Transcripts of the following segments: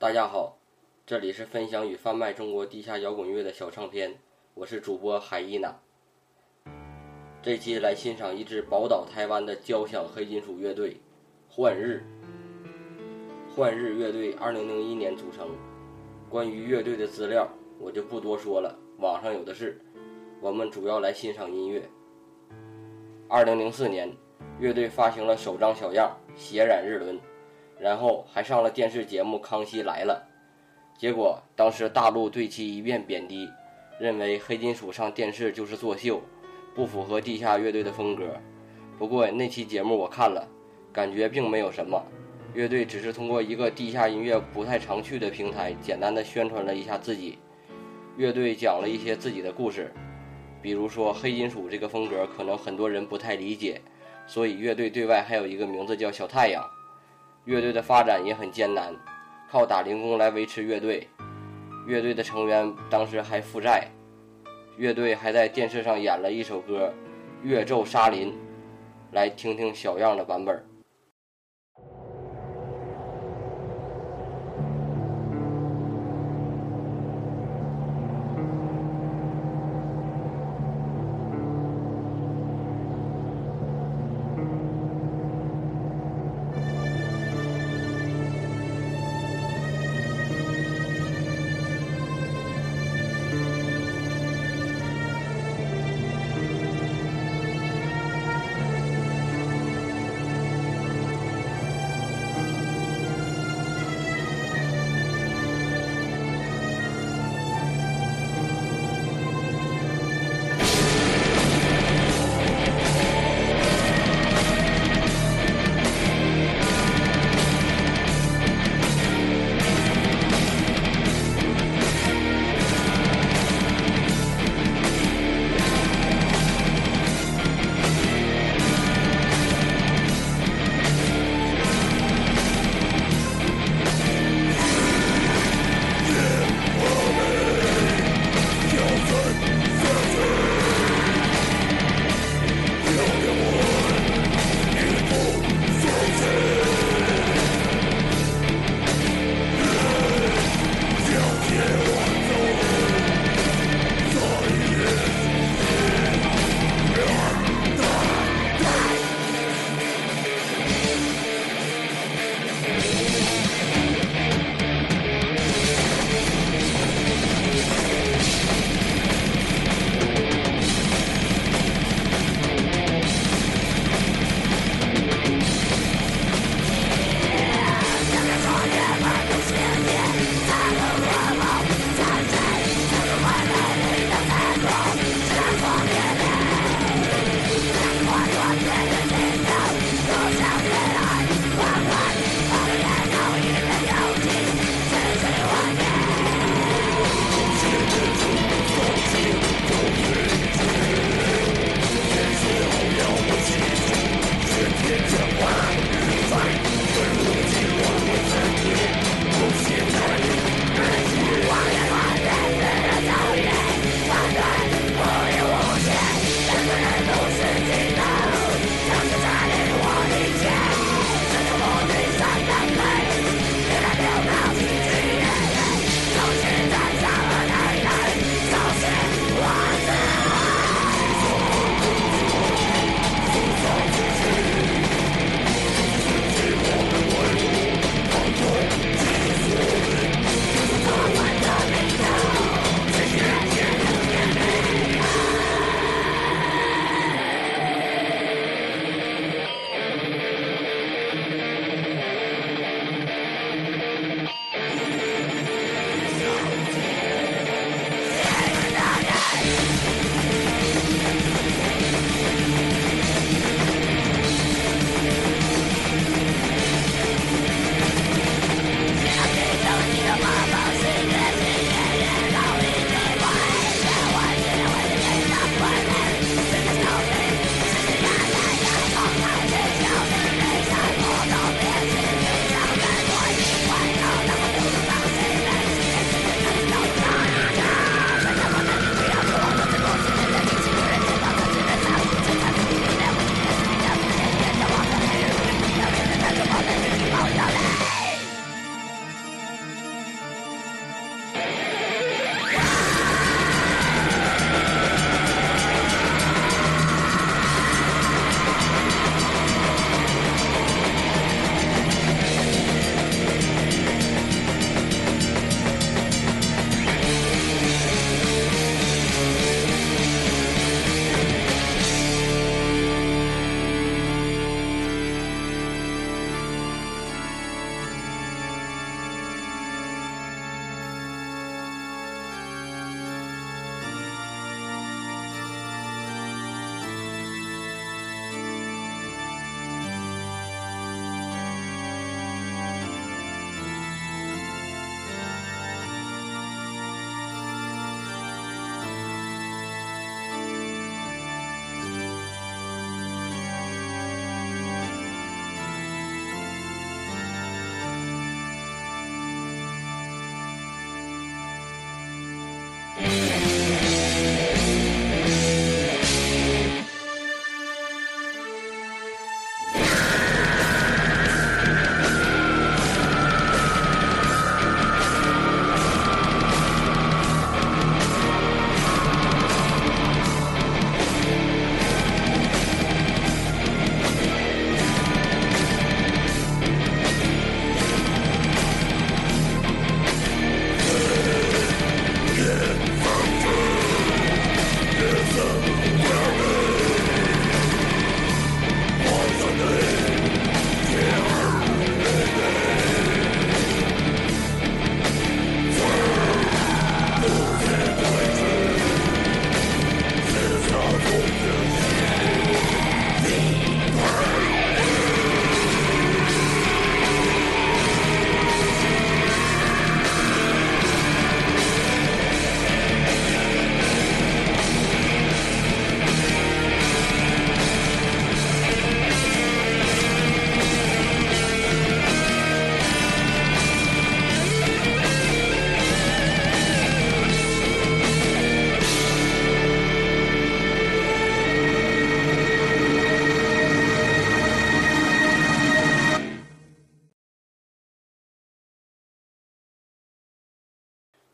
大家好，这里是分享与贩卖中国地下摇滚乐的小唱片，我是主播海伊娜。这期来欣赏一支宝岛台湾的交响黑金属乐队——幻日。幻日乐队2001年组成，关于乐队的资料我就不多说了，网上有的是。我们主要来欣赏音乐。2004年，乐队发行了首张小样《血染日轮》。然后还上了电视节目《康熙来了》，结果当时大陆对其一片贬低，认为黑金属上电视就是作秀，不符合地下乐队的风格。不过那期节目我看了，感觉并没有什么，乐队只是通过一个地下音乐不太常去的平台，简单的宣传了一下自己。乐队讲了一些自己的故事，比如说黑金属这个风格可能很多人不太理解，所以乐队对外还有一个名字叫小太阳。乐队的发展也很艰难，靠打零工来维持乐队。乐队的成员当时还负债，乐队还在电视上演了一首歌《月昼沙林》，来听听小样的版本。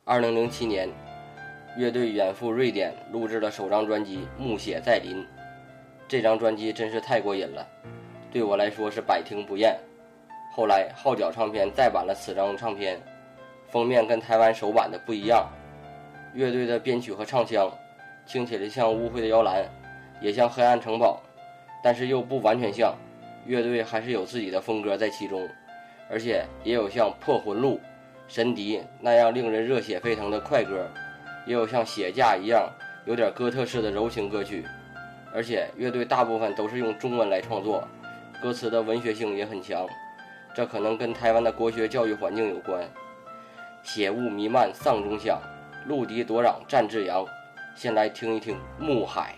二零零七年，乐队远赴瑞典录制了首张专辑《暮雪再临》。这张专辑真是太过瘾了，对我来说是百听不厌。后来号角唱片再版了此张唱片，封面跟台湾首版的不一样。乐队的编曲和唱腔听起来像污秽的摇篮，也像黑暗城堡，但是又不完全像。乐队还是有自己的风格在其中，而且也有像《破魂录》《神笛》那样令人热血沸腾的快歌，也有像《血架》一样有点哥特式的柔情歌曲。而且乐队大部分都是用中文来创作，歌词的文学性也很强，这可能跟台湾的国学教育环境有关。血雾弥漫丧钟响，陆笛夺壤战至阳。先来听一听《暮海》。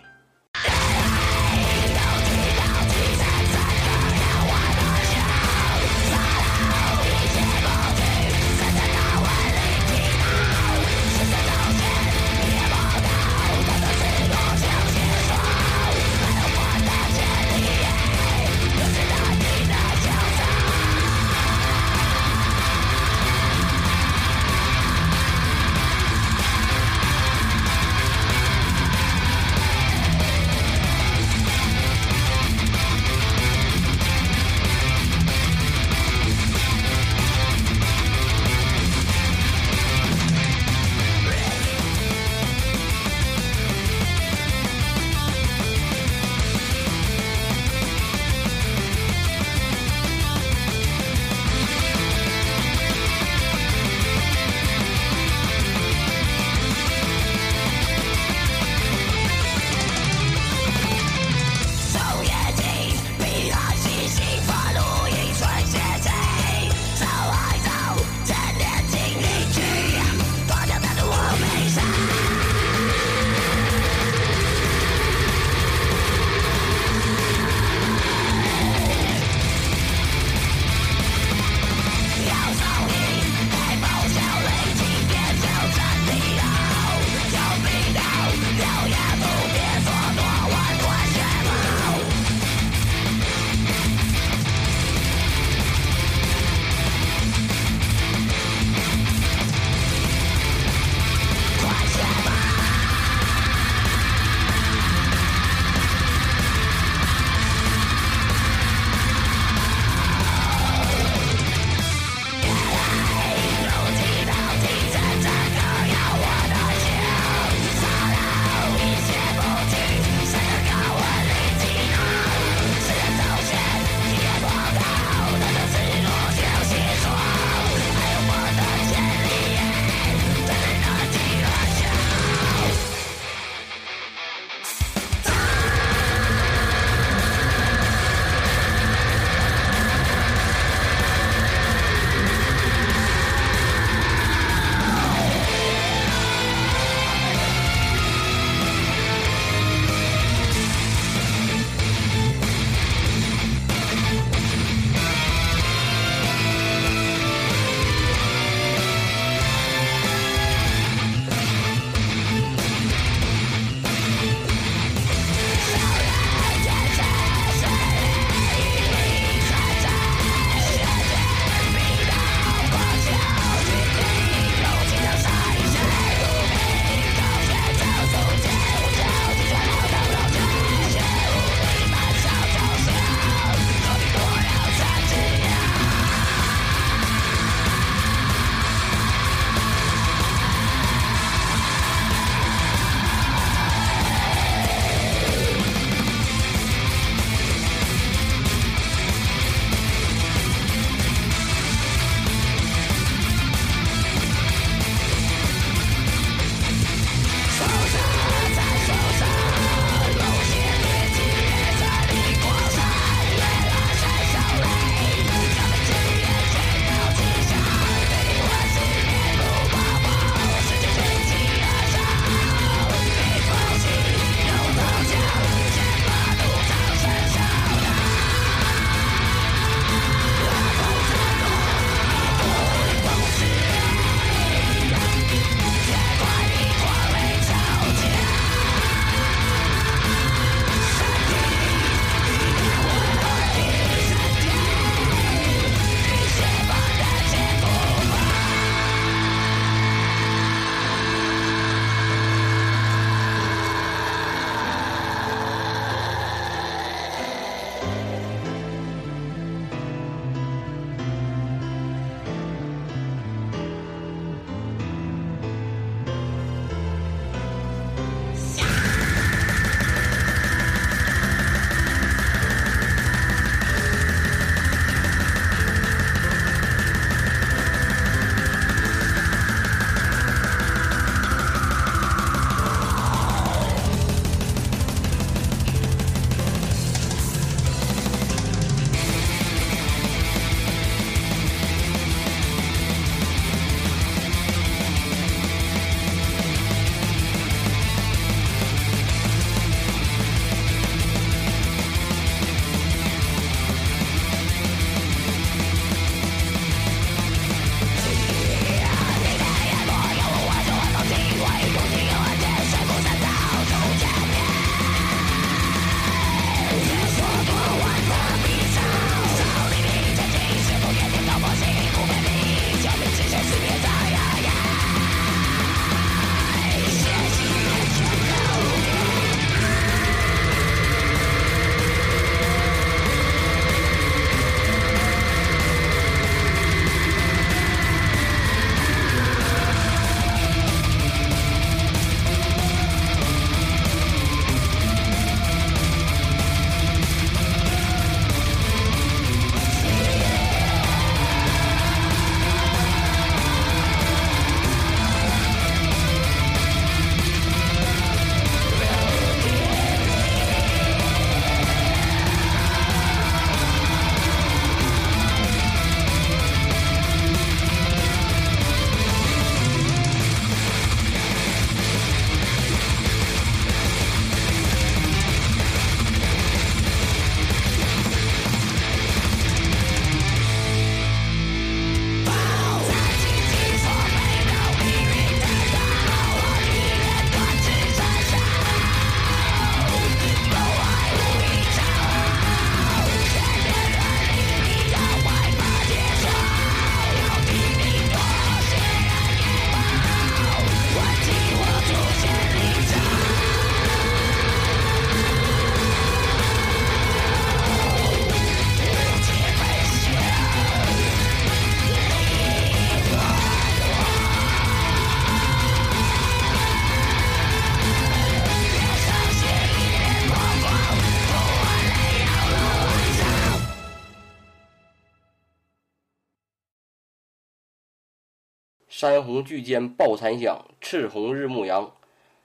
山洪巨间抱残响，赤红日暮阳。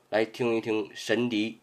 来听一听神笛。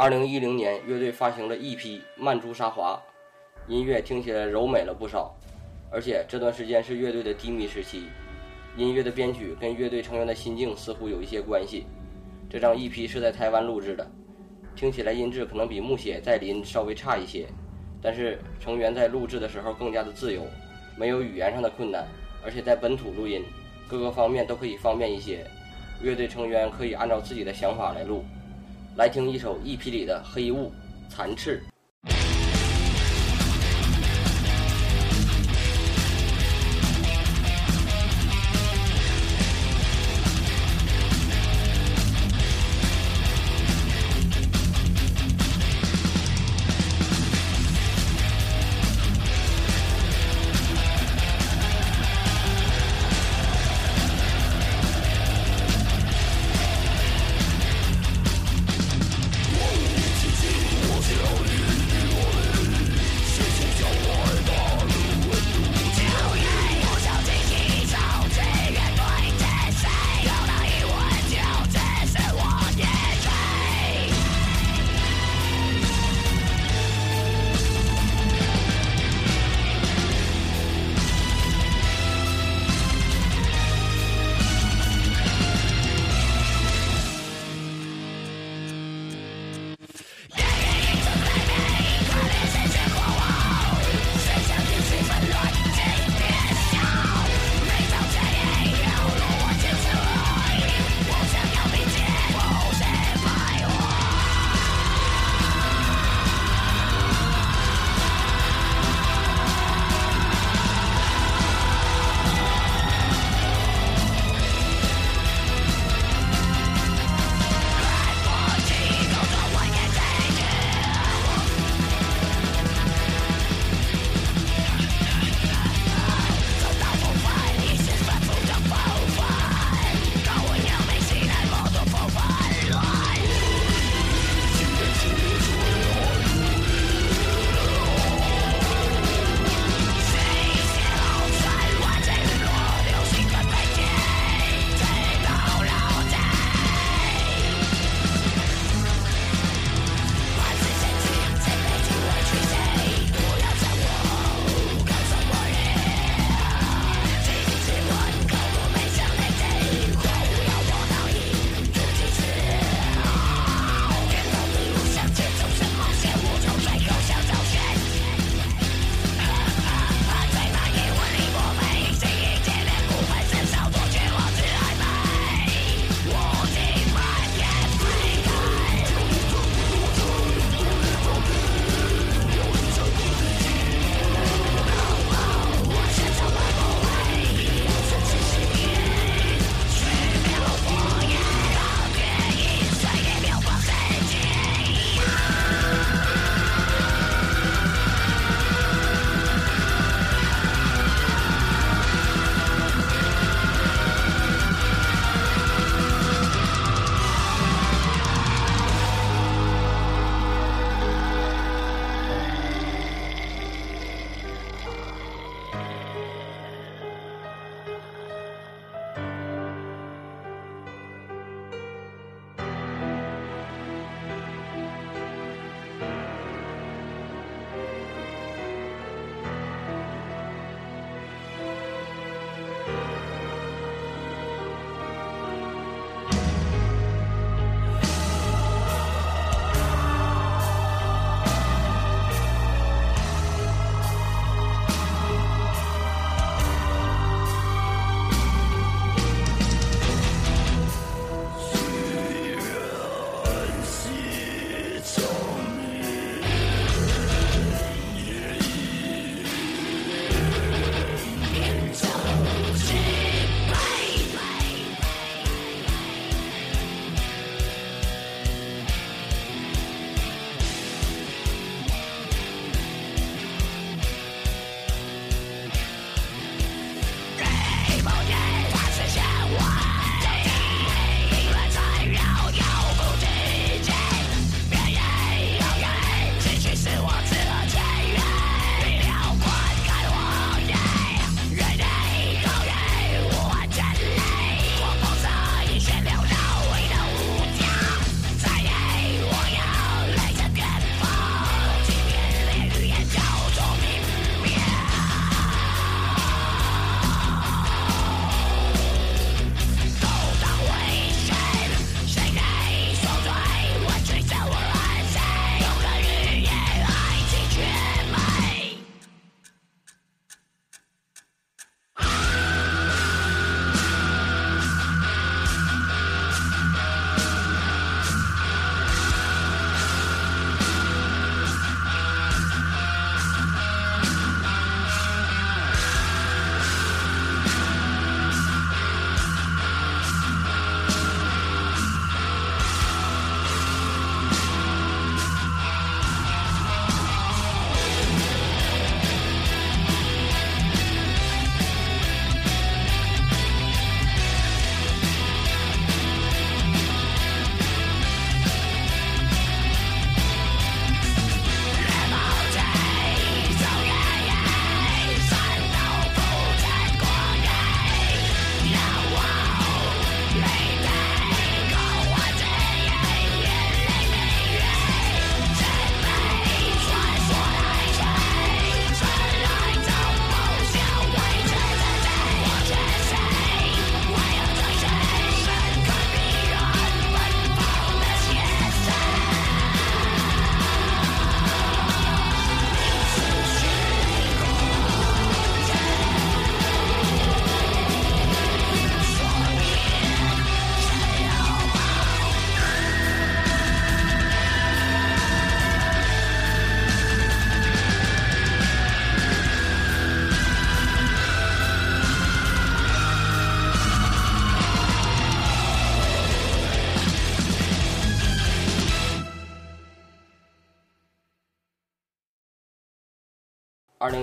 二零一零年，乐队发行了 EP《曼珠沙华》，音乐听起来柔美了不少，而且这段时间是乐队的低迷时期，音乐的编曲跟乐队成员的心境似乎有一些关系。这张 EP 是在台湾录制的，听起来音质可能比木写在林稍微差一些，但是成员在录制的时候更加的自由，没有语言上的困难，而且在本土录音，各个方面都可以方便一些，乐队成员可以按照自己的想法来录。来听一首 EP 里的《黑雾残翅》。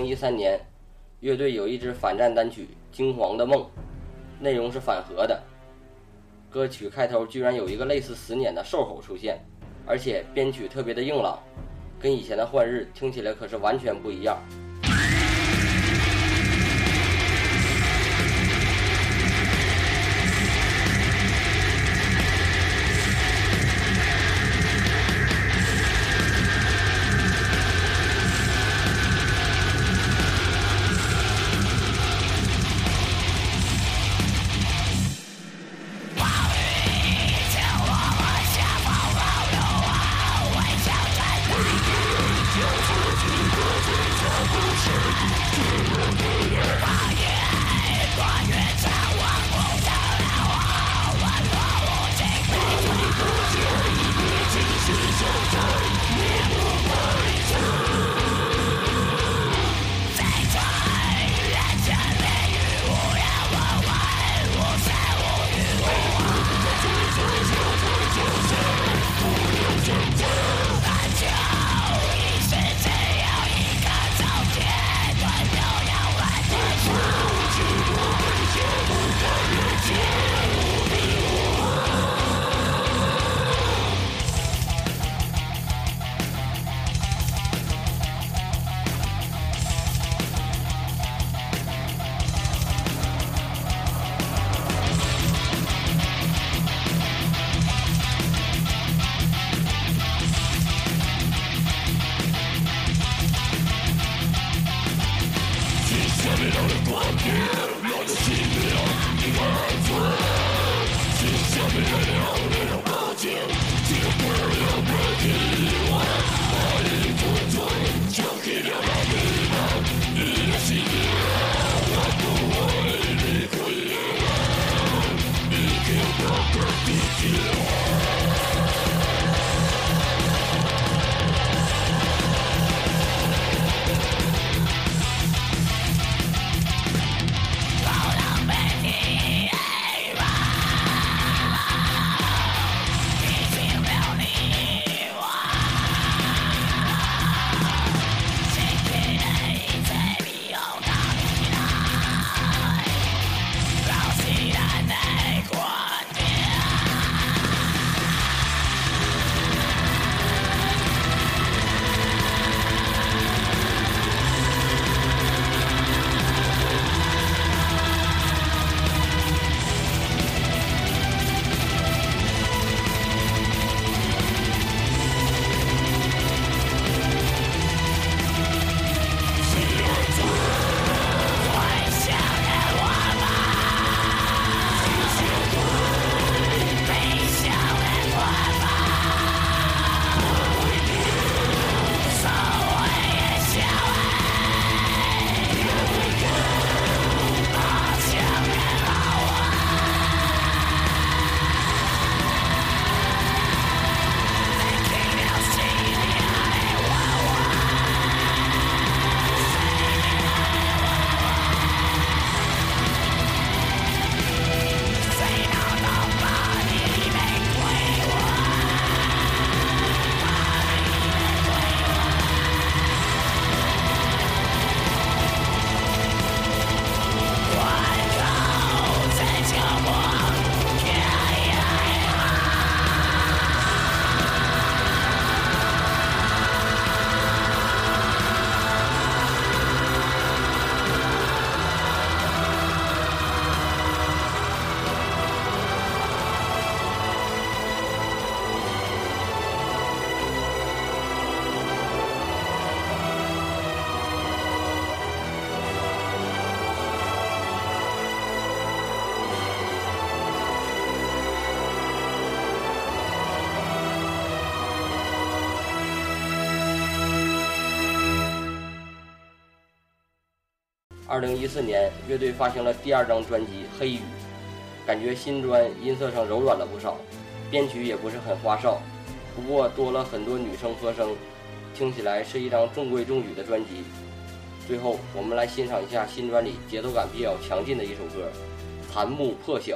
一三年，乐队有一支反战单曲《惊惶的梦》，内容是反核的。歌曲开头居然有一个类似死碾的兽吼出现，而且编曲特别的硬朗，跟以前的《幻日》听起来可是完全不一样。二零一四年，乐队发行了第二张专辑《黑雨》，感觉新专音色上柔软了不少，编曲也不是很花哨，不过多了很多女生和声，听起来是一张中规中矩的专辑。最后，我们来欣赏一下新专里节奏感比较强劲的一首歌《檀木破晓》。